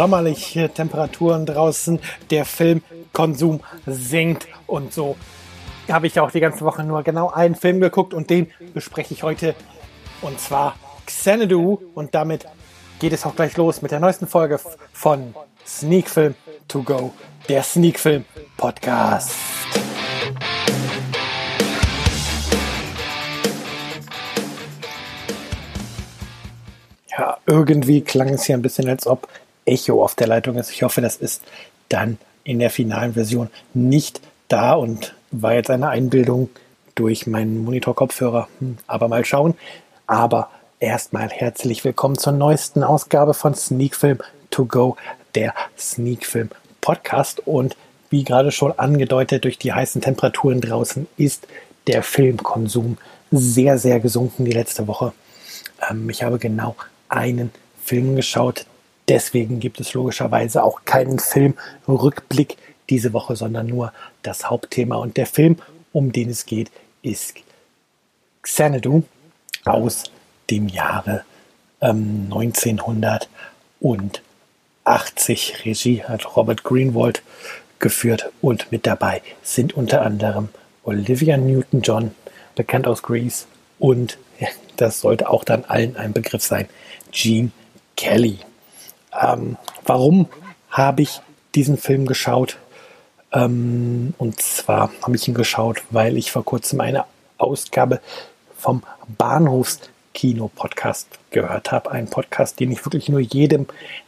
sommerliche Temperaturen draußen, der Filmkonsum sinkt und so habe ich auch die ganze Woche nur genau einen Film geguckt und den bespreche ich heute und zwar Xanadu und damit geht es auch gleich los mit der neuesten Folge von Sneak Film to Go, der Sneak Film Podcast. Ja, irgendwie klang es hier ein bisschen, als ob Echo auf der Leitung ist. Ich hoffe, das ist dann in der finalen Version nicht da und war jetzt eine Einbildung durch meinen Monitor-Kopfhörer. Hm, aber mal schauen. Aber erstmal herzlich willkommen zur neuesten Ausgabe von Sneak Film To Go, der Sneak Film Podcast. Und wie gerade schon angedeutet, durch die heißen Temperaturen draußen ist der Filmkonsum sehr, sehr gesunken die letzte Woche. Ähm, ich habe genau einen Film geschaut, Deswegen gibt es logischerweise auch keinen Filmrückblick diese Woche, sondern nur das Hauptthema. Und der Film, um den es geht, ist Xanadu aus dem Jahre ähm, 1980. Regie hat Robert Greenwald geführt und mit dabei sind unter anderem Olivia Newton-John, bekannt aus Grease, und das sollte auch dann allen ein Begriff sein, Gene Kelly. Ähm, warum habe ich diesen Film geschaut? Ähm, und zwar habe ich ihn geschaut, weil ich vor kurzem eine Ausgabe vom Bahnhofskino-Podcast gehört habe. Ein Podcast, den ich wirklich nur jedem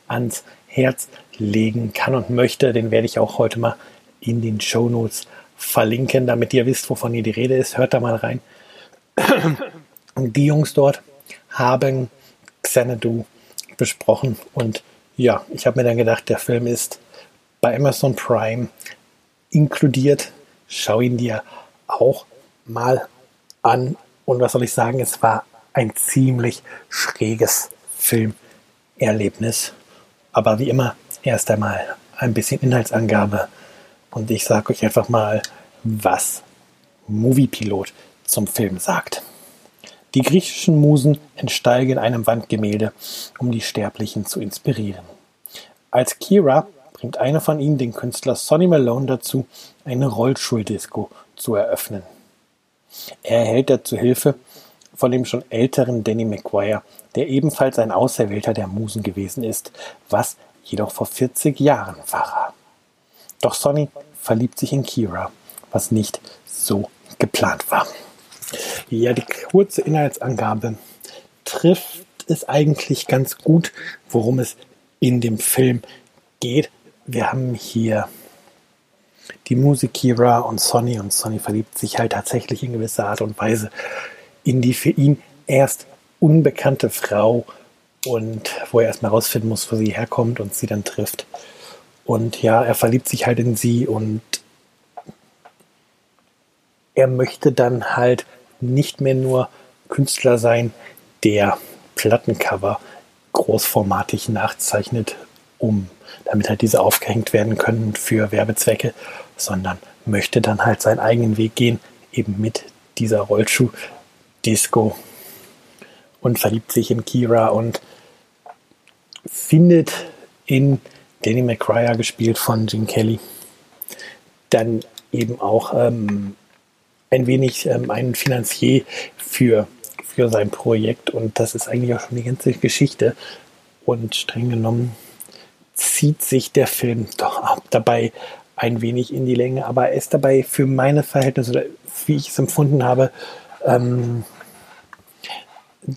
ans Herz legen kann und möchte. Den werde ich auch heute mal in den Show Notes verlinken, damit ihr wisst, wovon hier die Rede ist. Hört da mal rein. Die Jungs dort haben Xanadu besprochen und ja, ich habe mir dann gedacht, der Film ist bei Amazon Prime inkludiert. Schau ihn dir auch mal an. Und was soll ich sagen, es war ein ziemlich schräges Filmerlebnis. Aber wie immer, erst einmal ein bisschen Inhaltsangabe. Und ich sage euch einfach mal, was Moviepilot zum Film sagt. Die griechischen Musen entsteigen in einem Wandgemälde, um die Sterblichen zu inspirieren. Als Kira bringt eine von ihnen den Künstler Sonny Malone dazu, eine Rollschuldisco zu eröffnen. Er erhält dazu Hilfe von dem schon älteren Danny McGuire, der ebenfalls ein Auserwählter der Musen gewesen ist, was jedoch vor 40 Jahren war. Doch Sonny verliebt sich in Kira, was nicht so geplant war. Ja, die kurze Inhaltsangabe trifft es eigentlich ganz gut, worum es in dem Film geht. Wir haben hier die Musik Kira und Sonny und Sonny verliebt sich halt tatsächlich in gewisser Art und Weise in die für ihn erst unbekannte Frau und wo er erstmal rausfinden muss, wo sie herkommt und sie dann trifft. Und ja, er verliebt sich halt in sie und er möchte dann halt nicht mehr nur Künstler sein, der Plattencover großformatig nachzeichnet, um damit halt diese aufgehängt werden können für Werbezwecke, sondern möchte dann halt seinen eigenen Weg gehen, eben mit dieser Rollschuh-Disco und verliebt sich in Kira und findet in Danny McCryer, gespielt von Gene Kelly, dann eben auch ähm, ein wenig ähm, einen Finanzier für, für sein Projekt und das ist eigentlich auch schon die ganze Geschichte. Und streng genommen zieht sich der Film doch auch dabei ein wenig in die Länge, aber er ist dabei für meine Verhältnisse, wie ich es empfunden habe, ähm,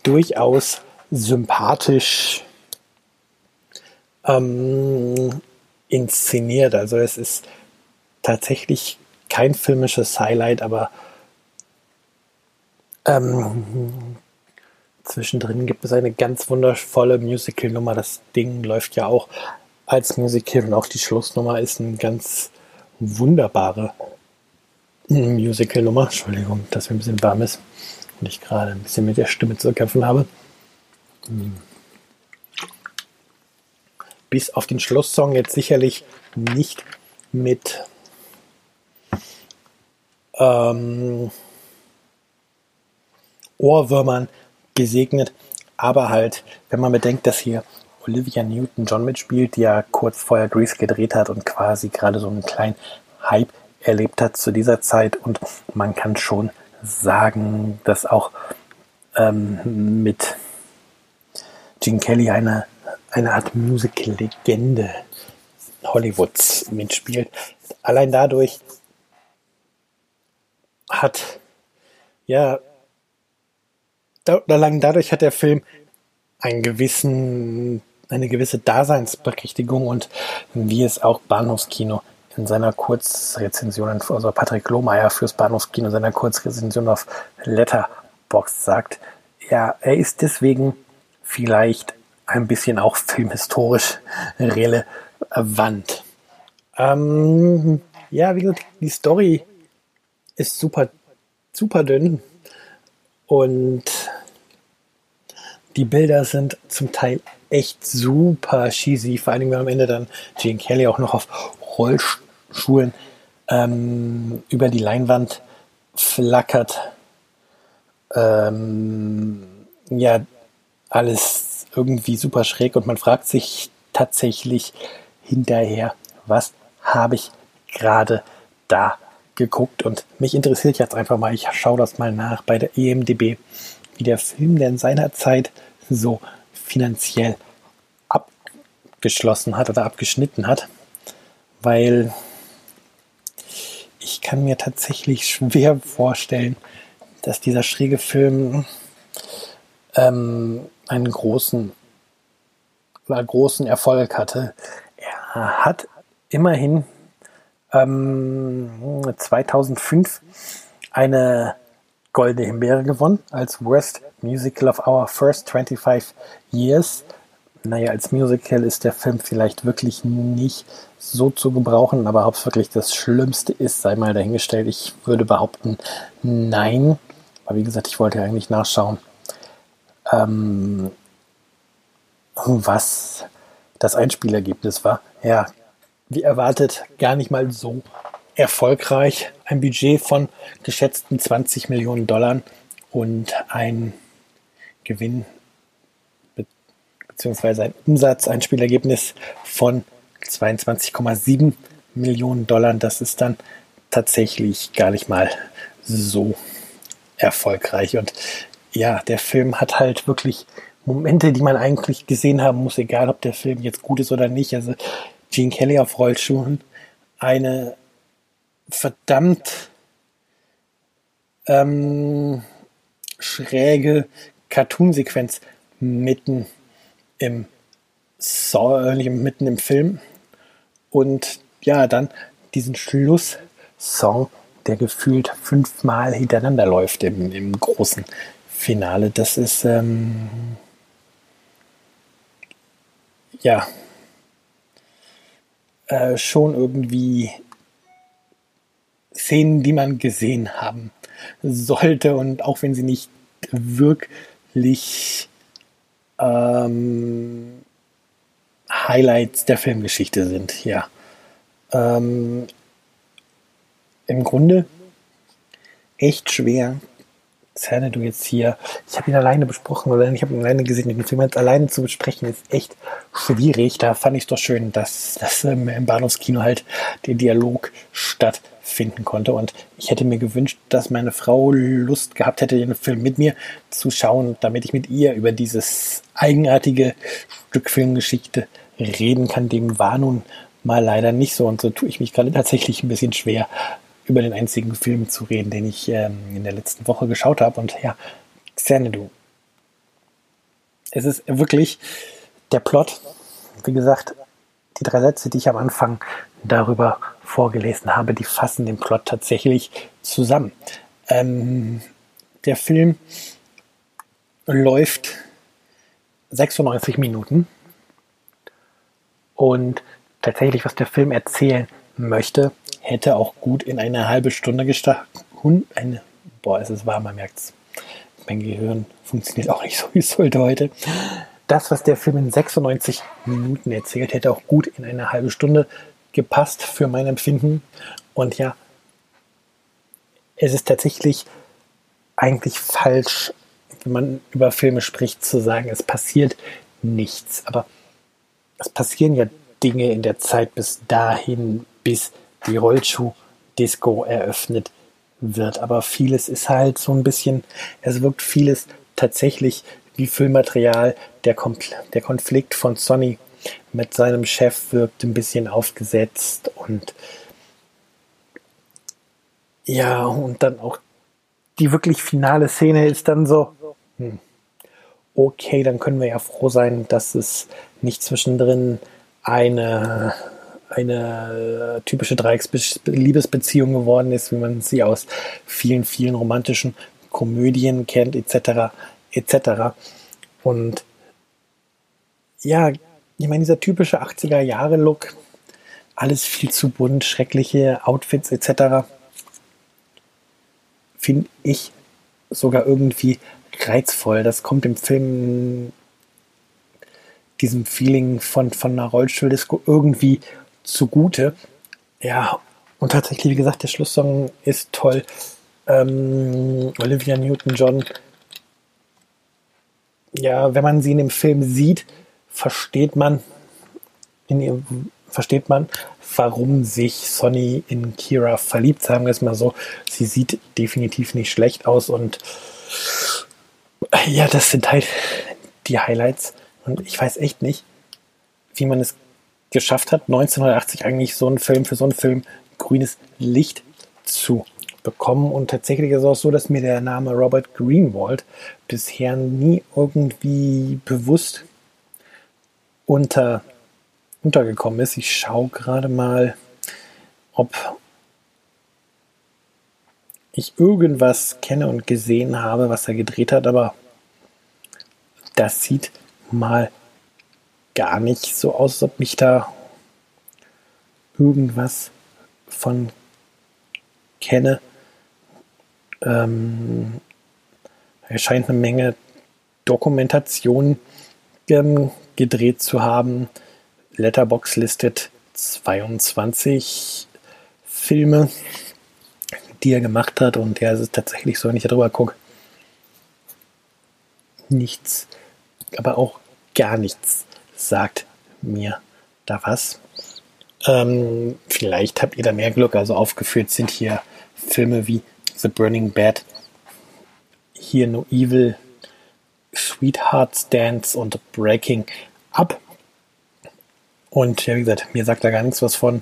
durchaus sympathisch ähm, inszeniert. Also es ist tatsächlich kein filmisches Highlight, aber ähm, zwischendrin gibt es eine ganz wundervolle Musical-Nummer. Das Ding läuft ja auch als Musical und auch die Schlussnummer ist eine ganz wunderbare Musical-Nummer. Entschuldigung, dass mir ein bisschen warm ist und ich gerade ein bisschen mit der Stimme zu kämpfen habe. Bis auf den Schlusssong jetzt sicherlich nicht mit ähm, Ohrwürmern gesegnet. Aber halt, wenn man bedenkt, dass hier Olivia Newton-John mitspielt, die ja kurz vorher Grease gedreht hat und quasi gerade so einen kleinen Hype erlebt hat zu dieser Zeit. Und man kann schon sagen, dass auch ähm, mit Gene Kelly eine, eine Art Musical-Legende Hollywoods mitspielt. Allein dadurch hat, ja, da, allein dadurch hat der Film einen gewissen, eine gewisse Daseinsberechtigung und wie es auch Bahnhofskino in seiner Kurzrezension, also Patrick Lohmeier fürs Bahnhofskino in seiner Kurzrezension auf Letterbox sagt, ja, er ist deswegen vielleicht ein bisschen auch filmhistorisch relevant. Ähm, ja, wie gesagt, die Story ist super, super dünn und die Bilder sind zum Teil echt super cheesy, vor allem wenn am Ende dann Gene Kelly auch noch auf Rollschuhen ähm, über die Leinwand flackert. Ähm, ja, alles irgendwie super schräg und man fragt sich tatsächlich hinterher, was habe ich gerade da geguckt und mich interessiert jetzt einfach mal, ich schaue das mal nach bei der EMDB, wie der Film denn seinerzeit so finanziell abgeschlossen hat oder abgeschnitten hat, weil ich kann mir tatsächlich schwer vorstellen, dass dieser schräge Film ähm, einen großen, einen großen Erfolg hatte. Er hat immerhin ähm, 2005 eine Goldene Himbeere gewonnen als Worst Musical of Our First 25 Years. Naja, als Musical ist der Film vielleicht wirklich nicht so zu gebrauchen, aber ob es wirklich das Schlimmste ist, sei mal dahingestellt. Ich würde behaupten, nein. Aber wie gesagt, ich wollte ja eigentlich nachschauen, ähm, was das Einspielergebnis war. Ja, wie erwartet, gar nicht mal so erfolgreich. Ein Budget von geschätzten 20 Millionen Dollar und ein Gewinn beziehungsweise ein Umsatz, ein Spielergebnis von 22,7 Millionen Dollar. Das ist dann tatsächlich gar nicht mal so erfolgreich. Und ja, der Film hat halt wirklich Momente, die man eigentlich gesehen haben muss, egal ob der Film jetzt gut ist oder nicht. Also Gene Kelly auf Rollschuhen eine verdammt ähm, schräge Cartoon-Sequenz mitten im Song, mitten im Film und ja, dann diesen Schlusssong, der gefühlt fünfmal hintereinander läuft im, im großen Finale. Das ist ähm, ja äh, schon irgendwie Szenen, die man gesehen haben sollte und auch wenn sie nicht wirklich ähm, Highlights der Filmgeschichte sind, ja. Ähm, Im Grunde echt schwer Zerne du jetzt hier, ich habe ihn alleine besprochen oder ich habe ihn alleine gesehen, den Film jetzt alleine zu besprechen, ist echt schwierig. Da fand ich es doch schön, dass, dass ähm, im Bahnhofskino halt der Dialog stattfinden konnte. Und ich hätte mir gewünscht, dass meine Frau Lust gehabt hätte, den Film mit mir zu schauen, damit ich mit ihr über dieses eigenartige Stück Filmgeschichte reden kann. Dem war nun mal leider nicht so. Und so tue ich mich gerade tatsächlich ein bisschen schwer, über den einzigen Film zu reden, den ich ähm, in der letzten Woche geschaut habe. Und ja, Xanadu. Es ist wirklich der Plot, wie gesagt, die drei Sätze, die ich am Anfang darüber vorgelesen habe, die fassen den Plot tatsächlich zusammen. Ähm, der Film läuft 96 Minuten und tatsächlich, was der Film erzählen möchte, hätte auch gut in eine halbe Stunde gestartet. Boah, es ist warm, man merkt es. Mein Gehirn funktioniert auch nicht so, wie es sollte heute. Das, was der Film in 96 Minuten erzählt, hätte auch gut in eine halbe Stunde gepasst für mein Empfinden. Und ja, es ist tatsächlich eigentlich falsch, wenn man über Filme spricht, zu sagen, es passiert nichts. Aber es passieren ja Dinge in der Zeit bis dahin, bis die Rollschuh-Disco eröffnet wird. Aber vieles ist halt so ein bisschen, es wirkt vieles tatsächlich wie Füllmaterial. Der, der Konflikt von Sonny mit seinem Chef wirkt ein bisschen aufgesetzt und ja, und dann auch die wirklich finale Szene ist dann so, hm, okay, dann können wir ja froh sein, dass es nicht zwischendrin eine, eine typische Dreiecks-Liebesbeziehung geworden ist, wie man sie aus vielen, vielen romantischen Komödien kennt, etc., etc. Und ja, ich meine, dieser typische 80er-Jahre-Look, alles viel zu bunt, schreckliche Outfits etc., finde ich sogar irgendwie reizvoll. Das kommt im Film diesem Feeling von, von einer Rollstuhldisco irgendwie zugute. Ja, und tatsächlich, wie gesagt, der Schlusssong ist toll. Ähm, Olivia Newton-John, ja, wenn man sie in dem Film sieht, versteht man, ihr, versteht man, warum sich Sonny in Kira verliebt, sagen wir es mal so. Sie sieht definitiv nicht schlecht aus und ja, das sind halt die Highlights. Und ich weiß echt nicht, wie man es geschafft hat, 1980 eigentlich so einen Film für so einen Film grünes Licht zu bekommen. Und tatsächlich ist es auch so, dass mir der Name Robert Greenwald bisher nie irgendwie bewusst unter, untergekommen ist. Ich schaue gerade mal, ob ich irgendwas kenne und gesehen habe, was er gedreht hat, aber das sieht mal gar nicht so aus, als ob mich da irgendwas von kenne. Ähm, er scheint eine Menge Dokumentation ähm, gedreht zu haben. Letterbox listet 22 Filme die er gemacht hat. Und ja, es ist tatsächlich so, wenn ich darüber gucke, nichts, aber auch gar nichts sagt mir da was. Ähm, vielleicht habt ihr da mehr Glück. Also aufgeführt sind hier Filme wie The Burning Bad, hier No Evil, Sweethearts Dance und Breaking Up. Und ja, wie gesagt, mir sagt da gar nichts was von.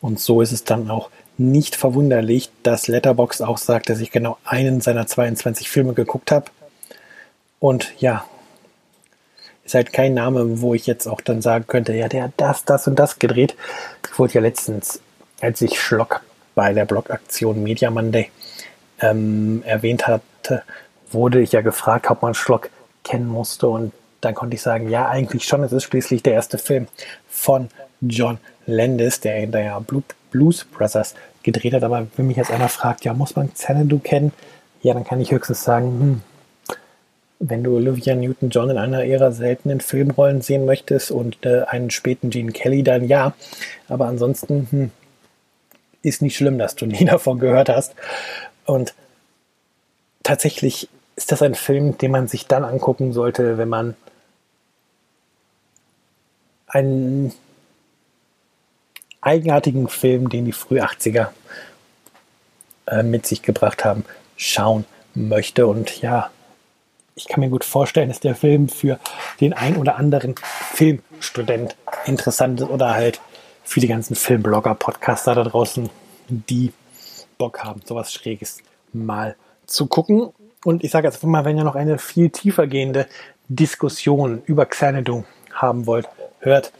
Und so ist es dann auch nicht verwunderlich, dass Letterbox auch sagt, dass ich genau einen seiner 22 Filme geguckt habe. Und ja, ist halt kein Name, wo ich jetzt auch dann sagen könnte, ja, der hat das, das und das gedreht. Ich wurde ja letztens, als ich Schlock bei der Blogaktion Media Monday ähm, erwähnt hatte, wurde ich ja gefragt, ob man Schlock kennen musste. Und dann konnte ich sagen, ja, eigentlich schon. Es ist schließlich der erste Film von John Landis, der hinterher Blues Brothers gedreht hat. Aber wenn mich jetzt einer fragt, ja, muss man Xanadu kennen? Ja, dann kann ich höchstens sagen, hm, wenn du Olivia Newton-John in einer ihrer seltenen Filmrollen sehen möchtest und äh, einen späten Gene Kelly, dann ja. Aber ansonsten hm, ist nicht schlimm, dass du nie davon gehört hast. Und tatsächlich ist das ein Film, den man sich dann angucken sollte, wenn man einen eigenartigen Film, den die früh 80er äh, mit sich gebracht haben, schauen möchte. Und ja, ich kann mir gut vorstellen, dass der Film für den ein oder anderen Filmstudent interessant ist oder halt für die ganzen Filmblogger, Podcaster da draußen, die Bock haben, sowas Schräges mal zu gucken. Und ich sage jetzt mal, wenn ihr noch eine viel tiefer gehende Diskussion über Xanadu haben wollt, hört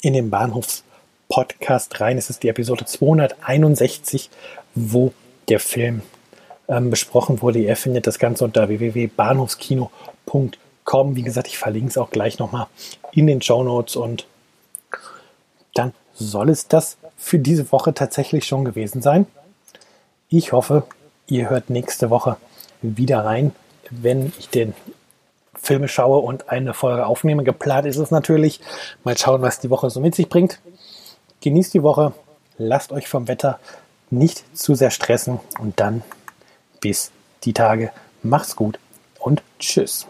in den Bahnhofs Podcast rein. Es ist die Episode 261, wo der Film ähm, besprochen wurde. Ihr findet das Ganze unter www.bahnhofskino.com. Wie gesagt, ich verlinke es auch gleich nochmal in den Show Notes und dann soll es das für diese Woche tatsächlich schon gewesen sein. Ich hoffe, ihr hört nächste Woche wieder rein, wenn ich den Filme schaue und eine Folge aufnehme. Geplant ist es natürlich. Mal schauen, was die Woche so mit sich bringt. Genießt die Woche, lasst euch vom Wetter nicht zu sehr stressen und dann bis die Tage. Macht's gut und tschüss.